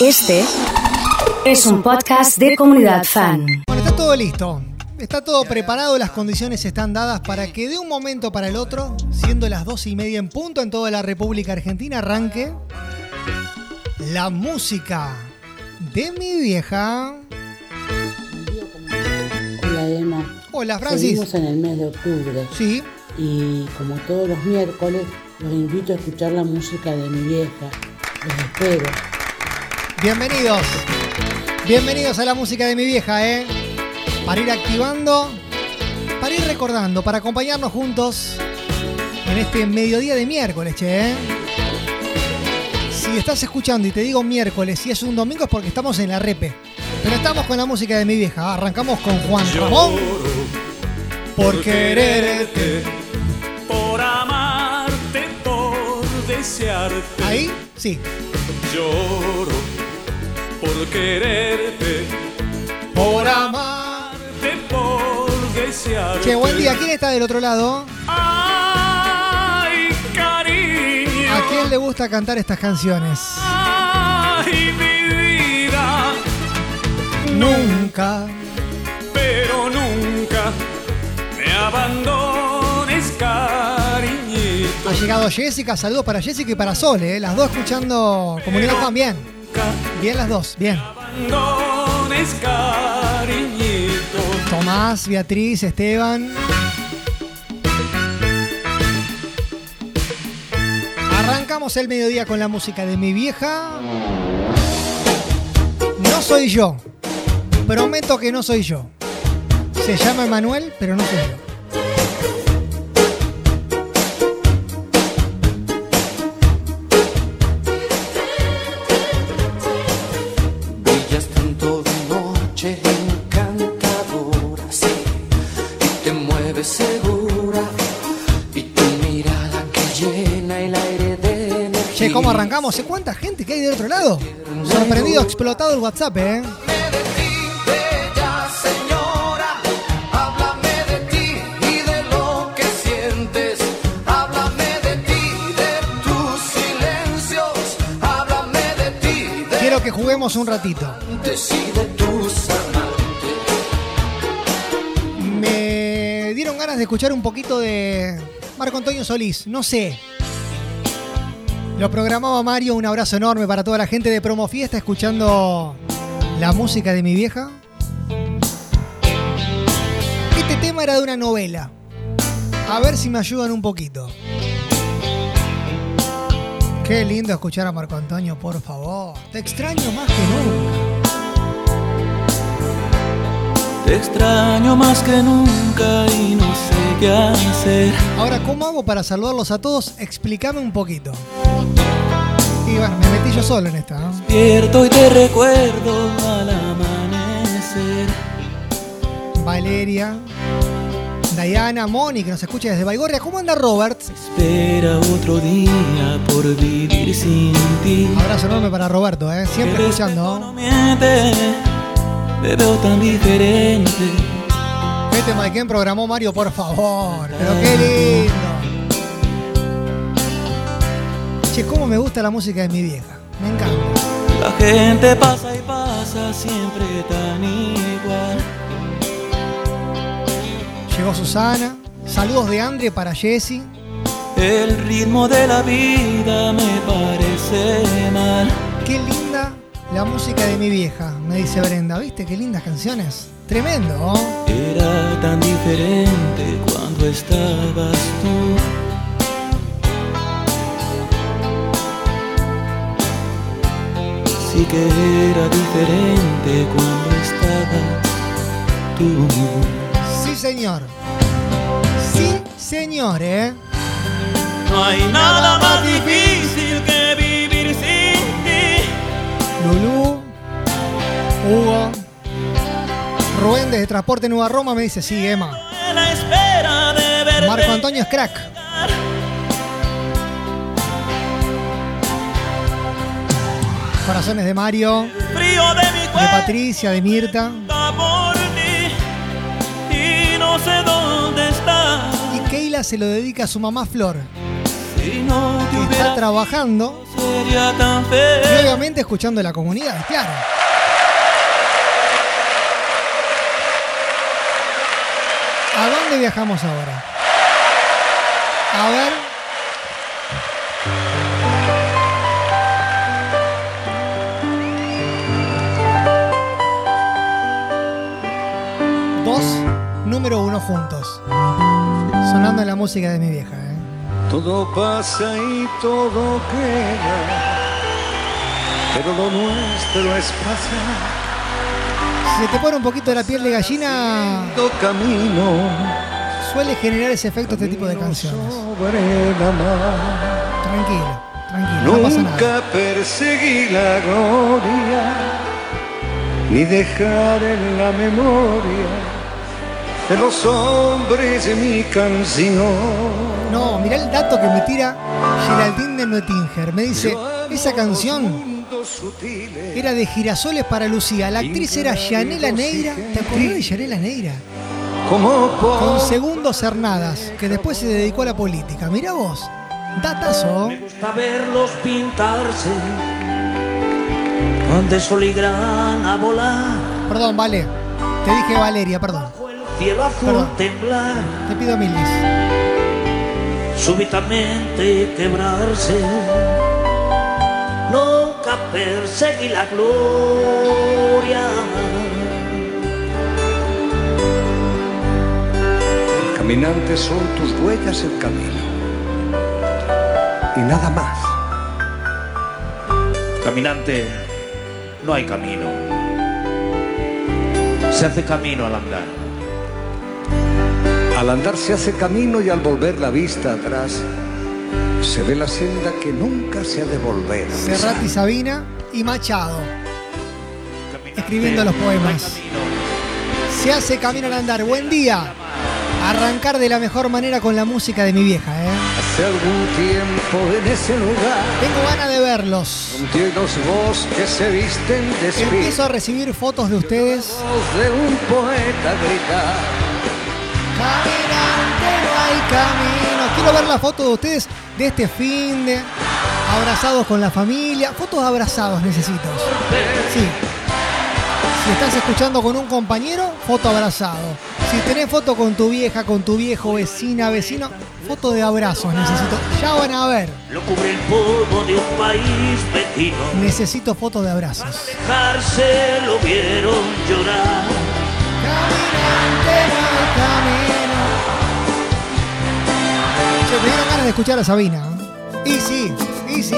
Este es un podcast de comunidad fan. Bueno, está todo listo. Está todo preparado, las condiciones están dadas para que de un momento para el otro, siendo las dos y media en punto en toda la República Argentina, arranque la música de mi vieja. Hola Emma. Hola Francis. Seguimos en el mes de octubre Sí, y como todos los miércoles los invito a escuchar la música de mi vieja. Los espero. Bienvenidos. Bienvenidos a la música de mi vieja, ¿eh? Para ir activando, para ir recordando, para acompañarnos juntos en este mediodía de miércoles, che, ¿eh? Si estás escuchando y te digo miércoles y es un domingo es porque estamos en la repe. Pero estamos con la música de mi vieja. Arrancamos con Juan Ramón. Por quererte. por amarte, por desearte. Ahí, sí. Lloro por quererte, Por amar. amarte, por desearte. Che, buen día. ¿Quién está del otro lado? Ay, cariño. ¿A quién le gusta cantar estas canciones? Ay, mi vida. Nunca. Pero nunca me abandones, cariñito. Ha llegado Jessica. Saludos para Jessica y para Sol, ¿eh? Las dos escuchando Comunidad Fan. Bien. Nunca Bien las dos. Bien. Tomás, Beatriz, Esteban. Arrancamos el mediodía con la música de mi vieja. No soy yo. Prometo que no soy yo. Se llama Emanuel, pero no soy yo. Segura, y tu mirada que llena el aire de energía. Che, ¿cómo arrancamos? ¿Sé cuánta gente que hay del otro lado? Sorprendido, explotado el WhatsApp, ¿eh? Háblame de ti, bella escuchar un poquito de Marco Antonio Solís. No sé. Lo programaba Mario. Un abrazo enorme para toda la gente de Promo Fiesta escuchando la música de mi vieja. Este tema era de una novela. A ver si me ayudan un poquito. Qué lindo escuchar a Marco Antonio, por favor. Te extraño más que nunca. Te extraño más que nunca y no sé qué hacer. Ahora, ¿cómo hago para saludarlos a todos? Explícame un poquito. Y bueno, me metí yo solo en esta. ¿no? Despierto y te recuerdo al amanecer. Valeria, Diana, Moni, que nos escucha desde Baigorria. ¿Cómo anda Robert? Espera otro día por vivir sin ti. Abrazo enorme para Roberto, ¿eh? siempre escuchando. no miente, te veo tan diferente. Este Maiken programó Mario, por favor. Pero qué lindo. Che, cómo me gusta la música de mi vieja. Me encanta. La gente pasa y pasa siempre tan igual. Llegó Susana. Saludos de Andre para Jessy. El ritmo de la vida me parece mal. Qué linda la música de mi vieja, me dice Brenda. ¿Viste qué lindas canciones? Tremendo. ¿oh? Era tan diferente cuando estabas tú. Sí que era diferente cuando estabas tú. Sí, señor. Sí, señor, ¿eh? No hay nada más difícil Lulú, Hugo, Rubén desde Transporte Nueva Roma me dice, sí, Emma. Marco Antonio es crack. Corazones de Mario, de Patricia, de Mirta. Y Keila se lo dedica a su mamá Flor, que está trabajando sería tan Y feliz. obviamente escuchando la comunidad, claro. ¿A dónde viajamos ahora? A ver. Dos, número uno juntos. Sonando la música de mi vieja. Todo pasa y todo queda, pero lo nuestro es pasar. Si se te pone un poquito la piel de gallina, camino suele generar ese efecto este tipo de canciones. sobre la mar. Tranquilo, tranquilo, no pasa nada. Nunca perseguí la gloria, ni dejar en la memoria de los hombres mi canción. No, mirá el dato que me tira Geraldine de Noetinger. Me dice, esa canción era de Girasoles para Lucía. La actriz era Yanela Neira. ¿Te acordás de Yanela Neira? Con Segundo Cernadas, que después se dedicó a la política. Mirá vos, datazo. Me gusta verlos pintarse con de sol y grana volar Perdón, vale. Te dije Valeria, perdón. cielo azul Perdón. temblar Te pido mil. Súbitamente quebrarse nunca perseguí la gloria Caminantes son tus huellas el camino. Y nada más. Caminante, no hay camino. Se hace camino al andar. Al andar se hace camino y al volver la vista atrás, se ve la senda que nunca se ha de volver. a pisar. Serrat y Sabina y Machado. Escribiendo los poemas. Se hace camino al andar. Buen día. Arrancar de la mejor manera con la música de mi vieja, ¿eh? Hace algún tiempo en ese lugar, Tengo ganas de verlos. los bosques se visten de Empiezo a recibir fotos de ustedes. de un poeta gritar. Caminante, no hay camino. Quiero ver la foto de ustedes de este fin de abrazados con la familia. Fotos abrazados necesito. Sí. Si estás escuchando con un compañero, foto abrazado. Si tenés foto con tu vieja, con tu viejo, vecina, vecino, foto de abrazos necesito. Ya van a ver. lo cubre el polvo de un país vecino Necesito fotos de abrazos. dejarse lo vieron llorar Caminante no. Che, me dieron ganas de escuchar a Sabina. ¿eh? Y sí, y sí.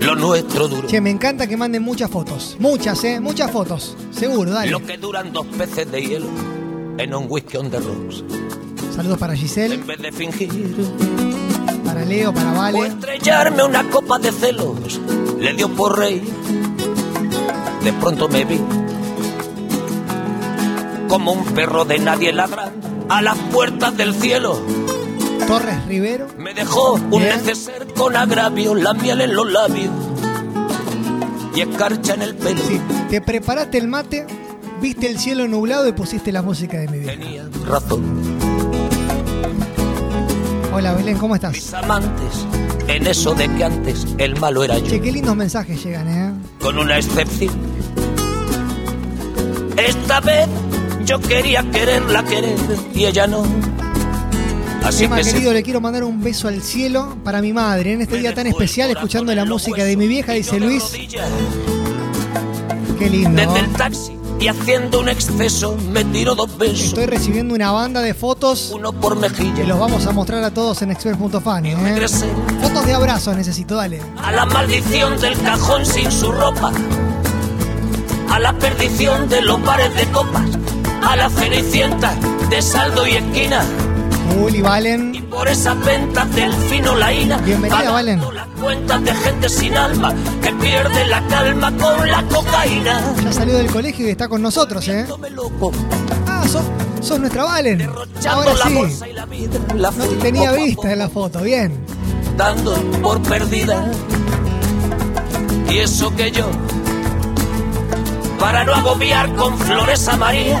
lo nuestro duro Che, me encanta que manden muchas fotos. Muchas, ¿eh? Muchas fotos. Seguro, dale. lo que duran dos peces de hielo en un whisky on the rocks Saludos para Giselle, en vez de fingir para Leo, para o Vale. estrellarme una copa de celos le dio por rey de pronto me vi como un perro de nadie ladrando a las puertas del cielo Torres Rivero. me dejó un neceser con agravio la miel en los labios y escarcha en el pelo Sí, te preparaste el mate, viste el cielo nublado y pusiste la música de mi vida. tenía razón Hola Belén, ¿cómo estás? mis amantes en eso de que antes el malo era yo Che, qué lindos mensajes llegan, ¿eh? con una excepción. Esta vez yo quería quererla querer y ella no. Así Emma, que querido, se le quiero mandar un beso al cielo para mi madre en este día tan especial escuchando la música de mi vieja, dice Luis. Qué lindo. Desde el taxi y haciendo un exceso me tiró dos besos, Estoy recibiendo una banda de fotos uno por mejilla. los vamos a mostrar a todos en expert.fan. ¿eh? Fotos de abrazos necesito, dale. a la maldición del cajón sin su ropa, a la perdición de los bares de copas, a la cenicienta de saldo y esquina. Uli, Y Valen. por esas ventas del fino laína Bienvenida, pagando Valen. las cuentas de gente sin alma que pierde la calma con la cocaína Ya salió del colegio y está con nosotros, ¿eh? Ah, sos, sos nuestra Valen. Ahora la sí. y la la No te tenía vista en la foto, bien. dando por perdida y eso que yo para no agobiar con flores a María,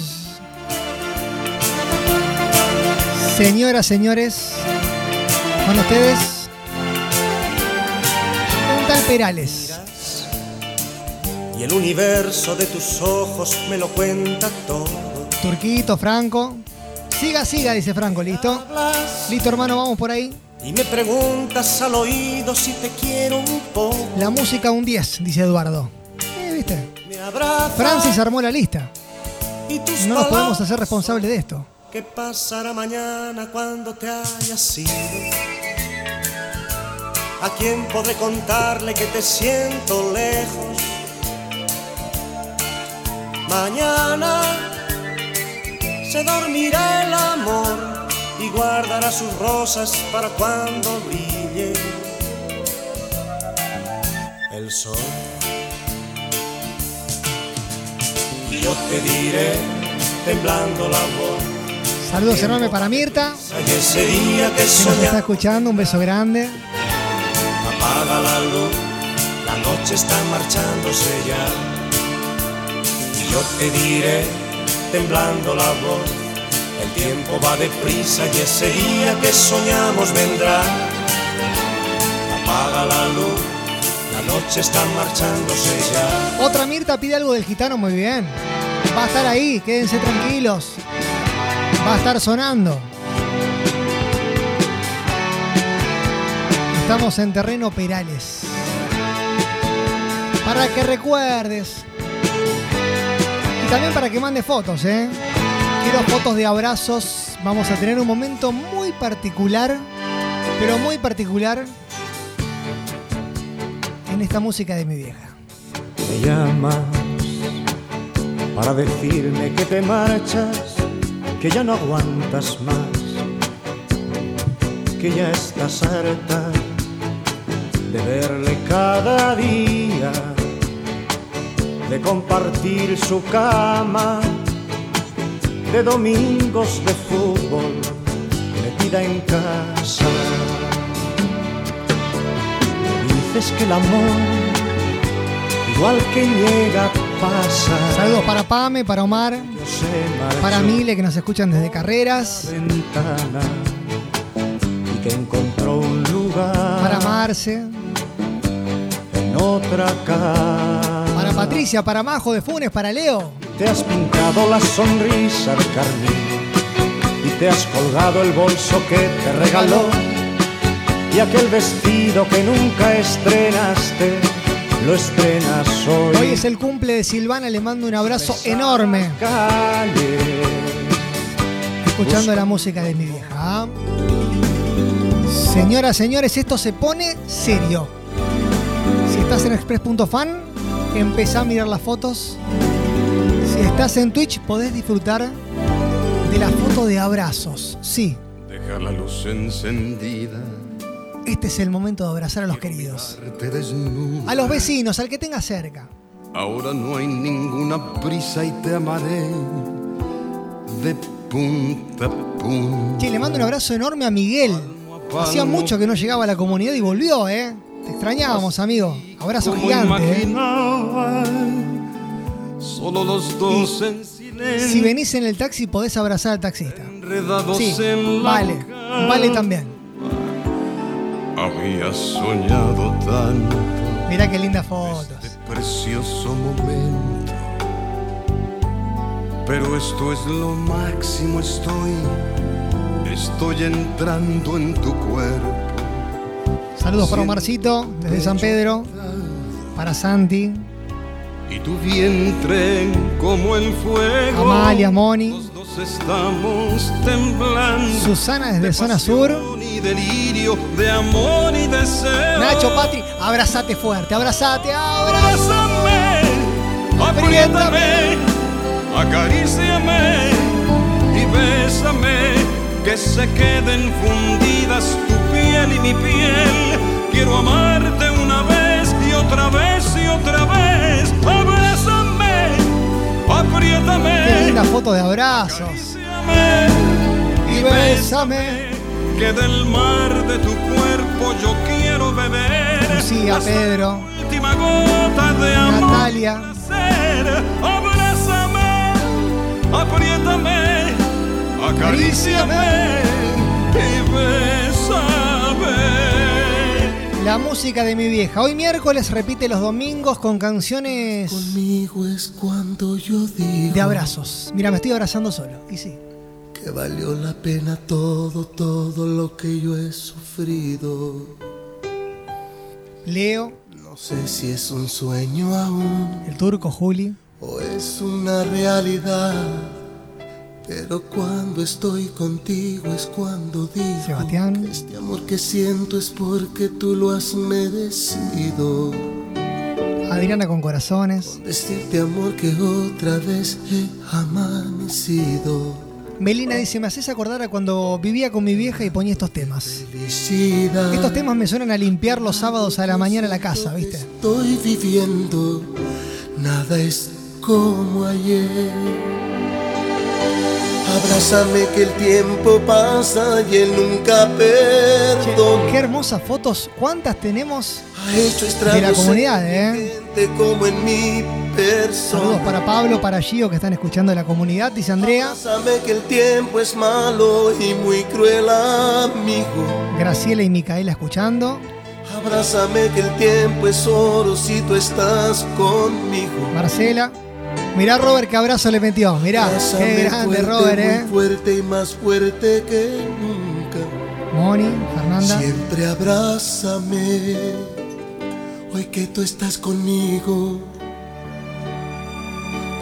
Señoras, señores, con ustedes, un tal Perales. Y el universo de tus ojos me lo cuenta todo. Turquito, Franco. Siga, siga, dice Franco, ¿listo? Listo, hermano, vamos por ahí. Y me preguntas al oído si te quiero un poco. La música un 10, dice Eduardo. Eh, ¿Viste? Me Francis armó la lista. No nos podemos hacer responsables de esto. ¿Qué pasará mañana cuando te hayas ido? ¿A quién podré contarle que te siento lejos? Mañana se dormirá el amor y guardará sus rosas para cuando brille el sol. Y yo te diré, temblando la voz, Saludos enormes para Mirta, que nos está escuchando. Un beso grande. apaga la luz, la noche está marchándose ya. Y yo te diré, temblando la voz, el tiempo va deprisa y ese día que soñamos vendrá. Apaga la luz, la noche está marchándose ya. Otra Mirta pide algo del gitano, muy bien. Va a estar ahí, quédense tranquilos. Va a estar sonando. Estamos en terreno Perales. Para que recuerdes. Y también para que mande fotos, ¿eh? Quiero fotos de abrazos. Vamos a tener un momento muy particular, pero muy particular en esta música de mi vieja. Me llamas para decirme que te marchas, que ya no aguantas más, que ya estás harta de verle cada día, de compartir su cama, de domingos de fútbol, metida en casa. Dices que el amor igual que llega pasa. Saludos para Pame, para Omar, para Mile que nos escuchan desde carreras, ventana y que encontró un lugar para Marce, en otra casa. para Patricia, para Majo de Funes, para Leo. Te has pintado la sonrisa de carmín y te has colgado el bolso que te regaló. Y aquel vestido que nunca estrenaste lo estrenas hoy. Hoy es el cumple de Silvana, le mando un abrazo enorme, calle. escuchando la música de mi vieja. ¿ah? Señoras, señores, esto se pone serio. Si estás en express.fan, empezá a mirar las fotos. Si estás en Twitch, podés disfrutar de la foto de abrazos. Sí, Dejar la luz encendida, este es el momento de abrazar a los queridos. A los vecinos, al que tenga cerca. Ahora no hay ninguna prisa y te amaré de punta a punta. Che, le mando un abrazo enorme a Miguel. Hacía mucho que no llegaba a la comunidad y volvió, ¿eh? Te extrañábamos, amigo. Abrazo gigante, ¿eh? Solo los dos en silencio. Si venís en el taxi, podés abrazar al taxista. Sí, vale. Vale también. Había soñado tanto Mirá qué lindas fotos. precioso momento. Pero esto es lo máximo, estoy, estoy entrando en tu cuerpo. Saludos para Omarcito, desde San Pedro. Para Santi, Y tu vientre como el fuego. Amalia, Moni, Los dos estamos temblando. Susana desde Zona Sur. Delirio de amor y deseo. Nacho, Patri, abrazate fuerte, abrazate. Abrázame, apriétame acaríciame y bésame, que se queden fundidas tu piel y mi piel. Quiero amarte una vez y otra vez y otra vez. Abrázame, Qué apriétame. linda foto de abrazos. Y bésame. Que del mar de tu cuerpo yo quiero beber. Lucía, Pedro, última gota de amor. Natalia. Abrázame, apriétame, acaríciame y bésame. La música de mi vieja. Hoy miércoles repite los domingos con canciones Conmigo es cuando yo digo de abrazos. Mira, me estoy abrazando solo. Y sí. Que valió la pena todo, todo lo que yo he sufrido. Leo, No sé si es un sueño aún el turco Juli. o es una realidad. Pero cuando estoy contigo es cuando digo Sebastián. que este amor que siento es porque tú lo has merecido. Adriana con corazones. Decirte amor que otra vez he amanecido. Melina dice, me haces acordar a cuando vivía con mi vieja y ponía estos temas. Felicidad. Estos temas me suenan a limpiar los sábados a la mañana la casa, ¿viste? Estoy viviendo, nada es como ayer. Abrázame que el tiempo pasa y él nunca perdona. Qué hermosas fotos. ¿Cuántas tenemos? De la comunidad, ¿eh? gente como en. Saludos para Pablo, para Gio que están escuchando la comunidad. Dice Andrea. Abrázame que el tiempo es malo y muy cruel amigo. Graciela y Micaela escuchando. Abrázame que el tiempo es oro si tú estás conmigo. Marcela. Mirá Robert qué abrazo le metió. Mirá, Abrázame qué grande fuerte, Robert, eh. Muy fuerte y más fuerte que nunca. Moni, Fernanda. Siempre abrázame. Hoy que tú estás conmigo.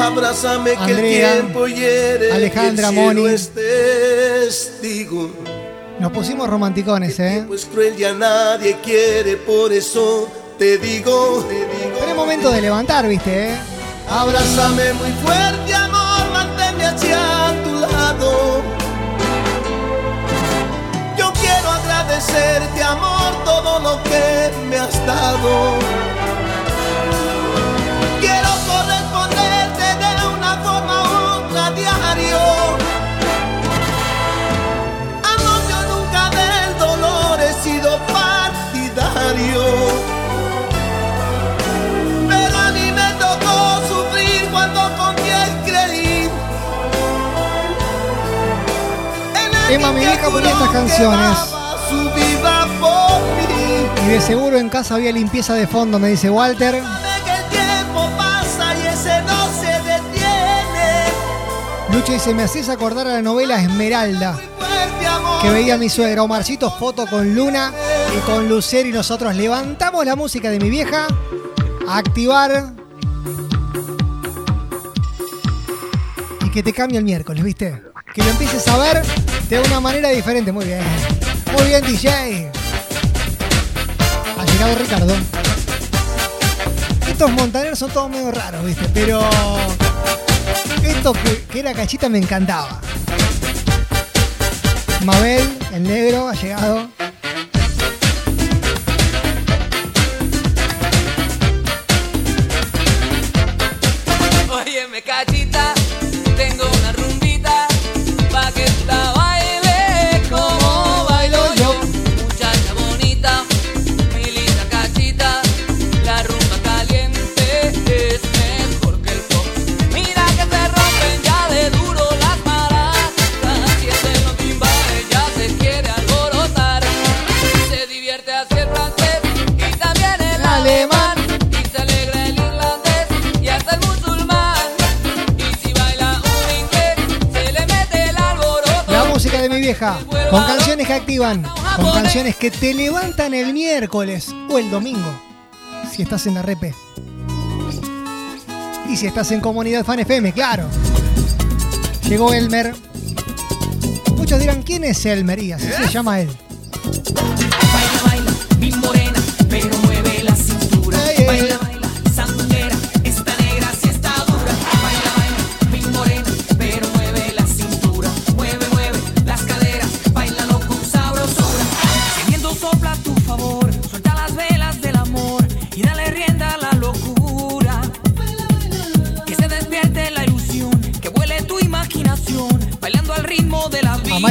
Abrázame que el tiempo hiere. Alejandra, el cielo Moni. es testigo. Nos pusimos romanticones, eh. Pues cruel ya nadie quiere, por eso te digo, te digo. Pero es momento de levantar, viste, eh. Abrázame muy fuerte, amor, manténme hacia tu lado. Yo quiero agradecerte, amor, todo lo que me has dado. Mi vieja ponía estas canciones. Y de seguro en casa había limpieza de fondo, me dice Walter. Lucho dice, me haces acordar a la novela Esmeralda, que veía mi suegra. Omarcito, foto con Luna y con Lucero y nosotros levantamos la música de mi vieja. A activar. Y que te cambie el miércoles, ¿viste? Que lo empieces a ver de una manera diferente. Muy bien. Muy bien, DJ. Ha llegado Ricardo. Estos montaneros son todos medio raros, ¿viste? Pero esto que, que era cachita me encantaba. Mabel, el negro, ha llegado. Vieja. Con canciones que activan. Con canciones que te levantan el miércoles o el domingo. Si estás en la repe. Y si estás en Comunidad Fan FM, claro. Llegó Elmer. Muchos dirán, ¿quién es Elmer? Y así se llama él.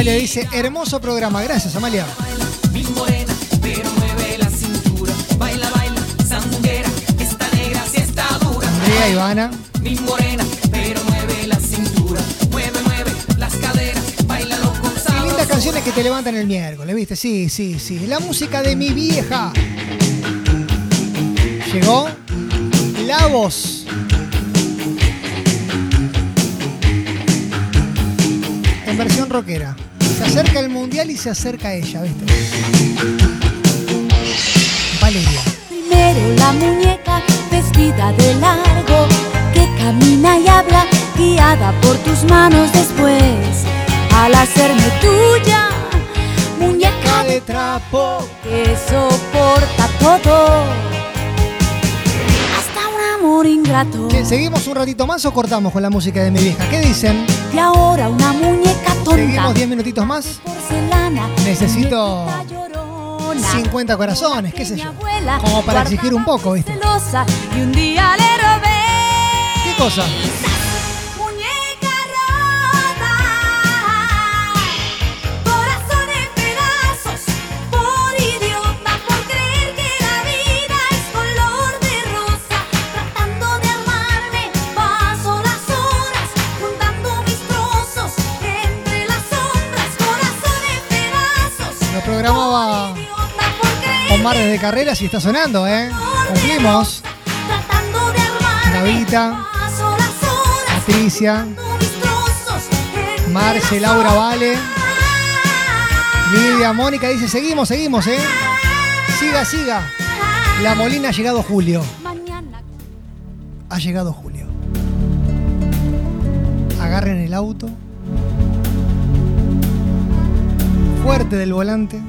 Amalia dice, hermoso programa. Gracias, Amalia. Andrea, Ivana. Mi morena, pero mueve la cintura. Mueve, mueve las caderas, bailalo con Qué sabor. lindas canciones que te levantan el miércoles, ¿viste? Sí, sí, sí. La música de mi vieja. Llegó la voz. En versión rockera. Se acerca el mundial y se acerca ella, ¿viste? Valeria. Primero la muñeca vestida de largo que camina y habla guiada por tus manos después. Al hacerme tuya, muñeca de trapo que soporta todo. Hasta un amor ingrato. ¿Seguimos un ratito más o cortamos con la música de mi vieja? ¿Qué dicen? Y ahora una muñeca tonta. ¿Seguimos 10 minutitos más? Necesito 50 corazones, qué sé yo. Como para exigir un poco, ¿viste? ¿Qué cosa? Programaba Omar desde carreras y está sonando, ¿eh? Cumplimos. Horas, Patricia, Marce, Laura, Vale. Lidia, Mónica dice, seguimos, seguimos, ¿eh? Siga, siga. La Molina ha llegado Julio. Ha llegado Julio. Agarren el auto. Fuerte del volante.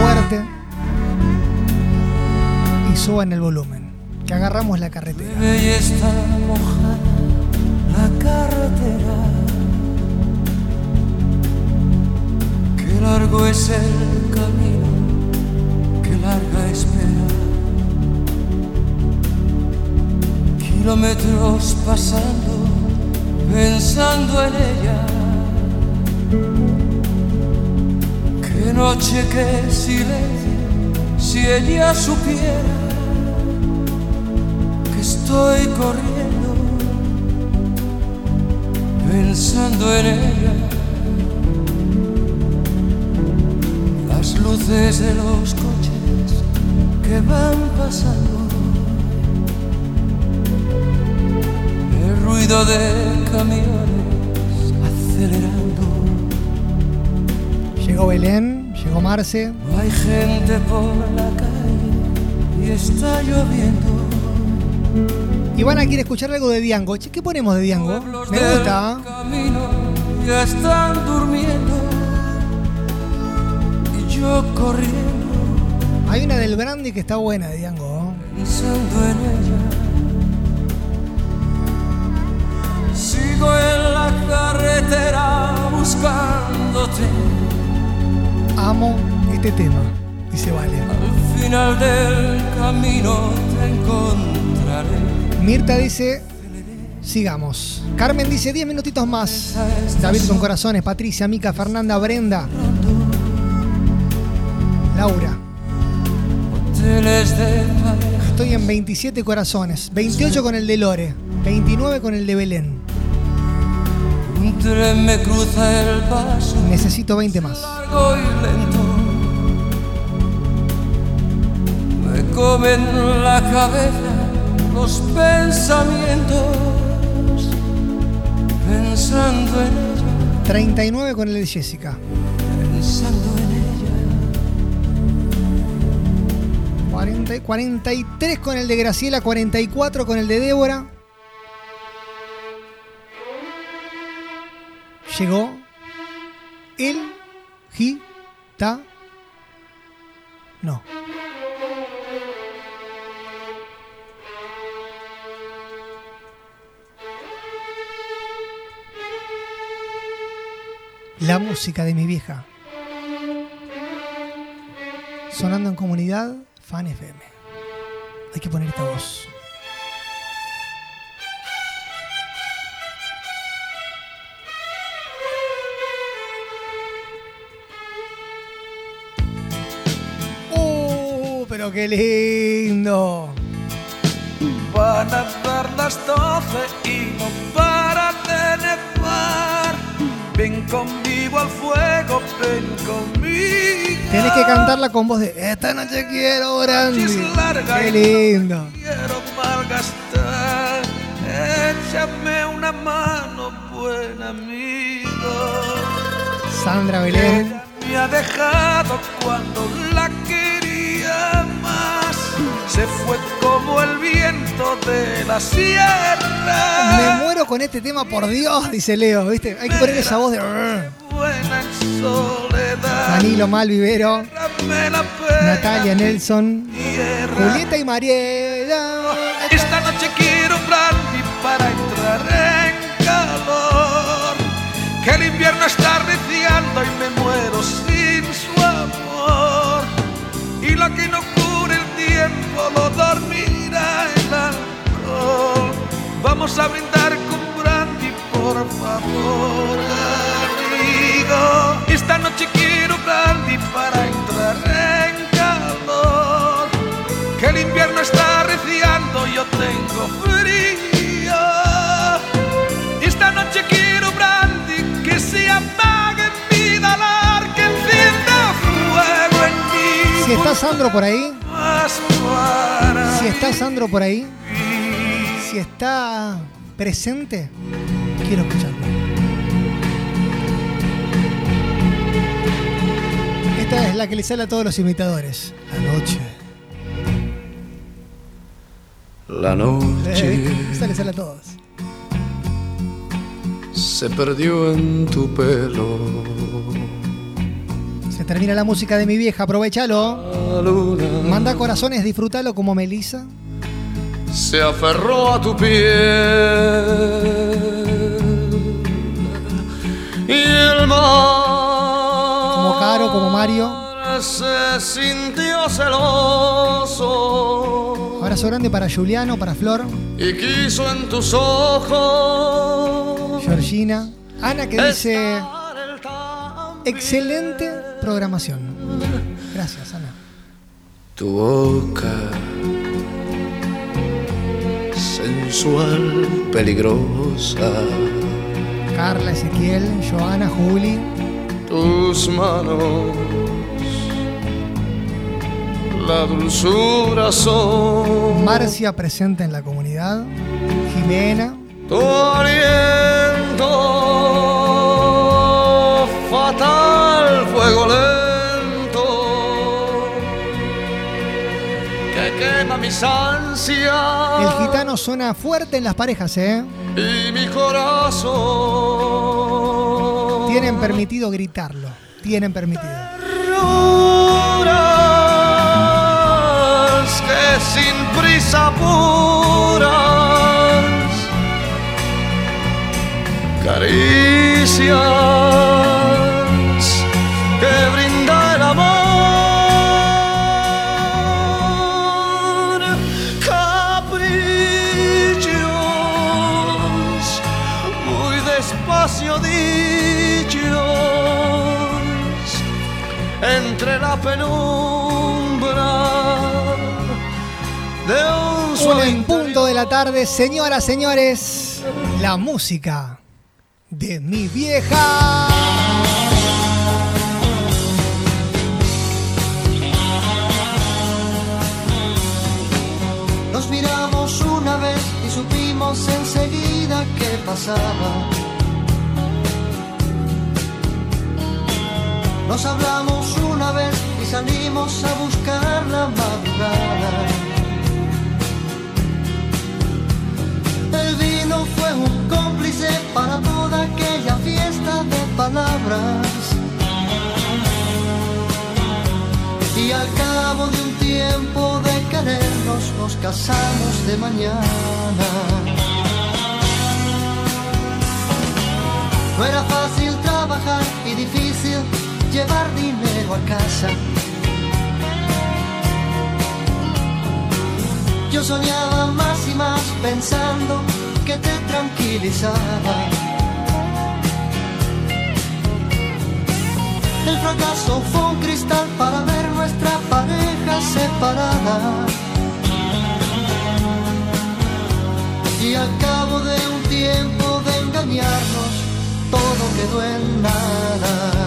Fuerte. Y suban el volumen. Que agarramos la carretera. y está mojada la carretera. Qué largo es el camino, qué larga espera. Kilómetros pasando, pensando en ella. Qué noche, qué silencio, si ella supiera que estoy corriendo pensando en ella. Las luces de los coches que van pasando. El ruido de camiones acelerando. Llegó Belén, llegó Marce. No hay gente por la calle y está lloviendo. Ivana quiere escuchar algo de Diango. Che, ¿Qué ponemos de Diango? Me gusta. camino ya están durmiendo y yo corriendo Hay una del Brandy que está buena de Diango. pensando en ella. Sigo en la carretera buscándote. Amo este tema. Dice Vale. Al final del camino te encontraré. Mirta dice, sigamos. Carmen dice 10 minutitos más. David con corazones, Patricia, Mica, Fernanda, Brenda. Laura. Estoy en 27 corazones. 28 con el de Lore. 29 con el de Belén. Tren me cruza el paso. Necesito 20 más. largo y lento. Me comen la cabeza los pensamientos, pensando en ella. 39 con el de Jessica. Pensando en ella. 40 43 con el de Graciela, 44 con el de Débora. Llegó el gita. No. La música de mi vieja. Sonando en comunidad, Fan FM. Hay que poner esta voz. Qué lindo. Van a dar las doce y no para de nevar. Ven conmigo al fuego, ven conmigo. Tenés que cantarla con voz de Esta noche quiero larga Qué y lindo. Quiero malgastar. Échame una mano, buen amigo. Sandra Belén. Me ha dejado cuando la quería más. Se fue como el viento de la sierra. Me muero con este tema, por Dios, dice Leo, ¿viste? Hay que poner esa voz de. Buena en soledad. Danilo Malvivero, la Natalia Nelson. Julieta y Mariela. Esta noche quiero un brandy para entrar en calor. Que el invierno está arreciando y me muero sin su amor. Y lo que no tiempo lo dormirá el alcohol. Vamos a brindar con brandy, por favor, amigo. Esta noche quiero brandy para entrar en calor. Que el invierno está arreciando, yo tengo frío. Esta noche quiero brandy que se apague en mi dolor, que encienda fuego en mí. Si está Sandro por ahí, si está Sandro por ahí, si está presente, quiero escucharlo. Esta es la que le sale a todos los imitadores. La noche. La noche Eh, esta le sale a todos. se perdió en tu pelo. Se termina la música de mi vieja, aprovechalo. Manda corazones, disfrútalo como Melissa. se aferró a tu piel. Y el mar Como Caro, como Mario. se sintió celoso Abrazo grande para Juliano, para Flor, y quiso en tus ojos Georgina. Ana que dice, excelente programación. Gracias, Ana. tu boca sensual, peligrosa. Carla, Ezequiel, Joana, Juli. tus manos, la dulzura son Marcia presente en la comunidad. Jimena. tu mis ansias El gitano suena fuerte en las parejas, ¿eh? y mi corazón. Tienen permitido gritarlo. Tienen permitido. Horas que sin prisa puras caricias penumbra de un Una sueño. en punto de la tarde, señoras, señores, la música de mi vieja. Nos miramos una vez y supimos enseguida qué pasaba. Nos hablamos una vez salimos a buscar la madrugada. El vino fue un cómplice para toda aquella fiesta de palabras. Y al cabo de un tiempo de querernos nos casamos de mañana. No era fácil trabajar y difícil llevar dinero a casa. Yo soñaba más y más pensando que te tranquilizaba. El fracaso fue un cristal para ver nuestra pareja separada. Y al cabo de un tiempo de engañarnos, todo quedó en nada.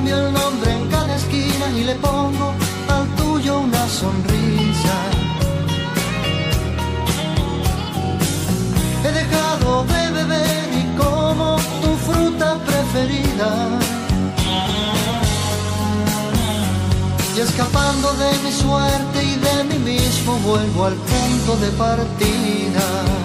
Cambio el nombre en cada esquina y le pongo al tuyo una sonrisa. He dejado de beber y como tu fruta preferida. Y escapando de mi suerte y de mí mismo vuelvo al punto de partida.